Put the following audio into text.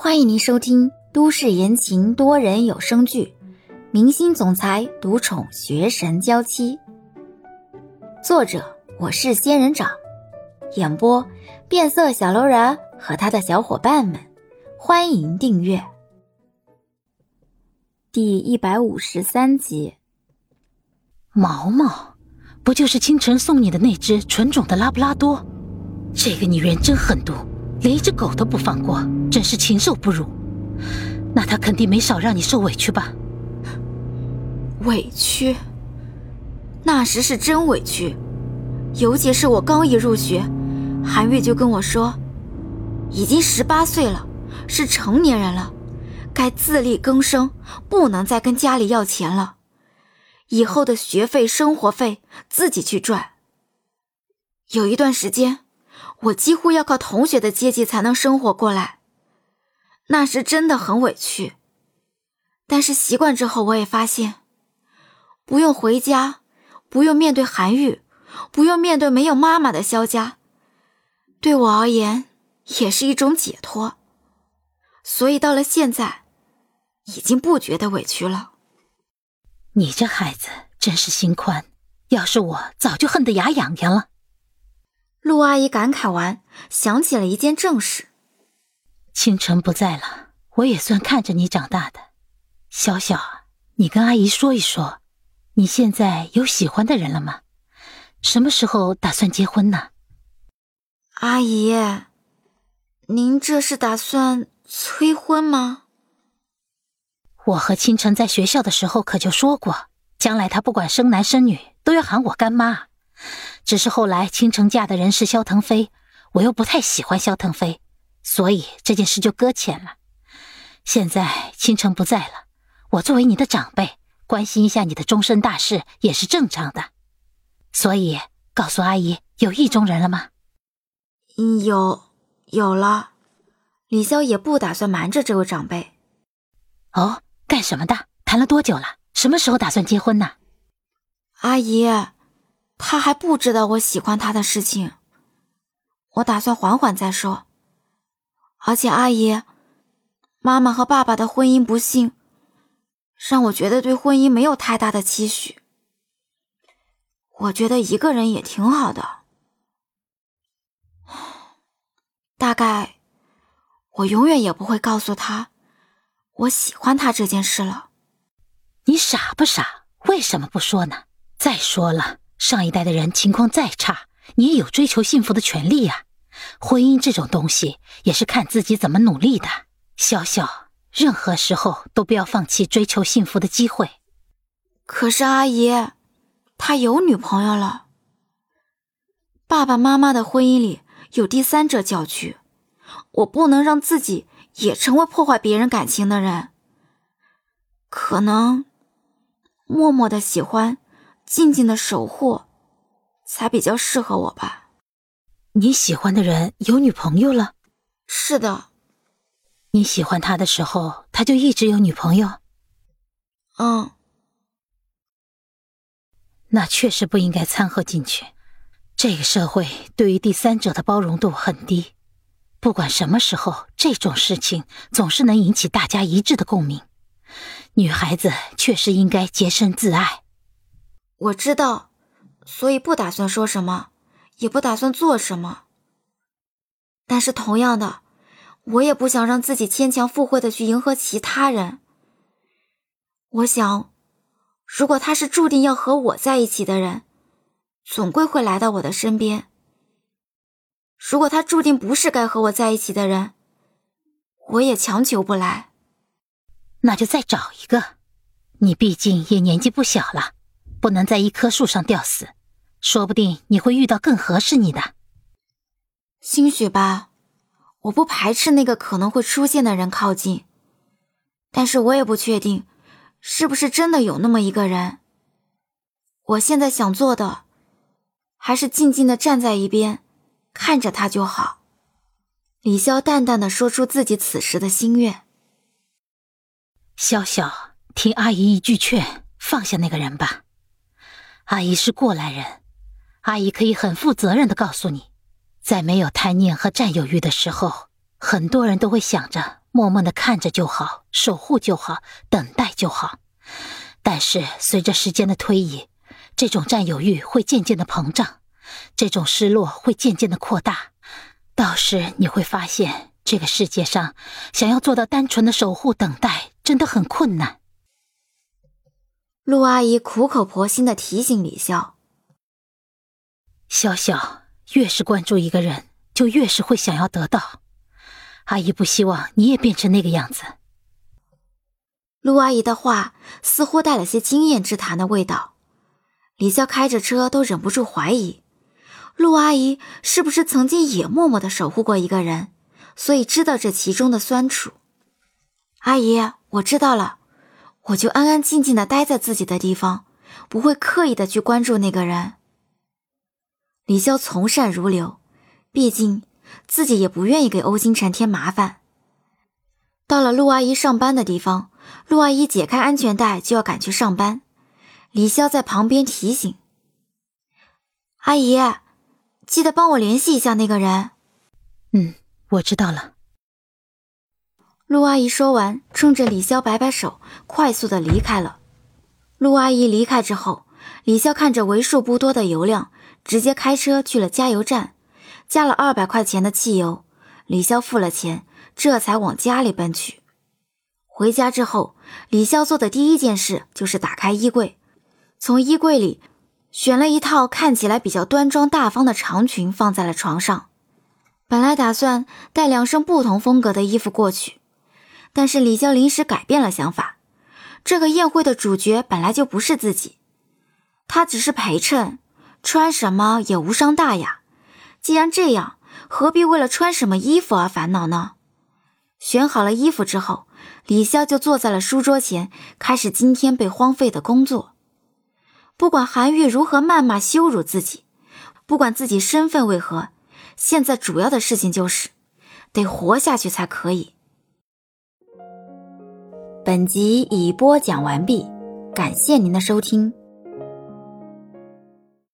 欢迎您收听都市言情多人有声剧《明星总裁独宠学神娇妻》，作者我是仙人掌，演播变色小楼人和他的小伙伴们。欢迎订阅第一百五十三集。毛毛，不就是清晨送你的那只纯种的拉布拉多？这个女人真狠毒。连一只狗都不放过，真是禽兽不如。那他肯定没少让你受委屈吧？委屈，那时是真委屈。尤其是我刚一入学，韩月就跟我说，已经十八岁了，是成年人了，该自力更生，不能再跟家里要钱了。以后的学费、生活费自己去赚。有一段时间。我几乎要靠同学的接济才能生活过来，那时真的很委屈。但是习惯之后，我也发现，不用回家，不用面对韩愈，不用面对没有妈妈的萧家，对我而言也是一种解脱。所以到了现在，已经不觉得委屈了。你这孩子真是心宽，要是我早就恨得牙痒痒了。陆阿姨感慨完，想起了一件正事。清晨不在了，我也算看着你长大的。小小，你跟阿姨说一说，你现在有喜欢的人了吗？什么时候打算结婚呢？阿姨，您这是打算催婚吗？我和清晨在学校的时候可就说过，将来他不管生男生女，都要喊我干妈。只是后来倾城嫁的人是萧腾飞，我又不太喜欢萧腾飞，所以这件事就搁浅了。现在倾城不在了，我作为你的长辈，关心一下你的终身大事也是正常的。所以告诉阿姨，有意中人了吗？嗯，有，有了。李潇也不打算瞒着这位长辈。哦，干什么的？谈了多久了？什么时候打算结婚呢？阿姨。他还不知道我喜欢他的事情，我打算缓缓再说。而且阿姨，妈妈和爸爸的婚姻不幸，让我觉得对婚姻没有太大的期许。我觉得一个人也挺好的。大概我永远也不会告诉他我喜欢他这件事了。你傻不傻？为什么不说呢？再说了。上一代的人情况再差，你也有追求幸福的权利呀。婚姻这种东西也是看自己怎么努力的。小小，任何时候都不要放弃追求幸福的机会。可是阿姨，他有女朋友了。爸爸妈妈的婚姻里有第三者搅局，我不能让自己也成为破坏别人感情的人。可能默默的喜欢。静静的守护，才比较适合我吧。你喜欢的人有女朋友了？是的。你喜欢他的时候，他就一直有女朋友？嗯。那确实不应该掺和进去。这个社会对于第三者的包容度很低。不管什么时候，这种事情总是能引起大家一致的共鸣。女孩子确实应该洁身自爱。我知道，所以不打算说什么，也不打算做什么。但是同样的，我也不想让自己牵强附会的去迎合其他人。我想，如果他是注定要和我在一起的人，总归会来到我的身边。如果他注定不是该和我在一起的人，我也强求不来。那就再找一个，你毕竟也年纪不小了。不能在一棵树上吊死，说不定你会遇到更合适你的。兴许吧，我不排斥那个可能会出现的人靠近，但是我也不确定，是不是真的有那么一个人。我现在想做的，还是静静的站在一边，看着他就好。李潇淡淡的说出自己此时的心愿。潇潇，听阿姨一句劝，放下那个人吧。阿姨是过来人，阿姨可以很负责任的告诉你，在没有贪念和占有欲的时候，很多人都会想着默默的看着就好，守护就好，等待就好。但是随着时间的推移，这种占有欲会渐渐的膨胀，这种失落会渐渐的扩大。到时你会发现，这个世界上想要做到单纯的守护、等待，真的很困难。陆阿姨苦口婆心的提醒李潇：“潇潇，越是关注一个人，就越是会想要得到。阿姨不希望你也变成那个样子。”陆阿姨的话似乎带了些经验之谈的味道。李潇开着车都忍不住怀疑。陆阿姨是不是曾经也默默的守护过一个人，所以知道这其中的酸楚？阿姨，我知道了，我就安安静静的待在自己的地方，不会刻意的去关注那个人。李潇从善如流，毕竟自己也不愿意给欧星辰添麻烦。到了陆阿姨上班的地方，陆阿姨解开安全带就要赶去上班，李潇在旁边提醒：“阿姨。”记得帮我联系一下那个人。嗯，我知道了。陆阿姨说完，冲着李潇摆摆手，快速的离开了。陆阿姨离开之后，李潇看着为数不多的油量，直接开车去了加油站，加了二百块钱的汽油。李潇付了钱，这才往家里奔去。回家之后，李潇做的第一件事就是打开衣柜，从衣柜里。选了一套看起来比较端庄大方的长裙放在了床上，本来打算带两身不同风格的衣服过去，但是李潇临时改变了想法。这个宴会的主角本来就不是自己，他只是陪衬，穿什么也无伤大雅。既然这样，何必为了穿什么衣服而烦恼呢？选好了衣服之后，李潇就坐在了书桌前，开始今天被荒废的工作。不管韩愈如何谩骂羞辱自己，不管自己身份为何，现在主要的事情就是得活下去才可以。本集已播讲完毕，感谢您的收听。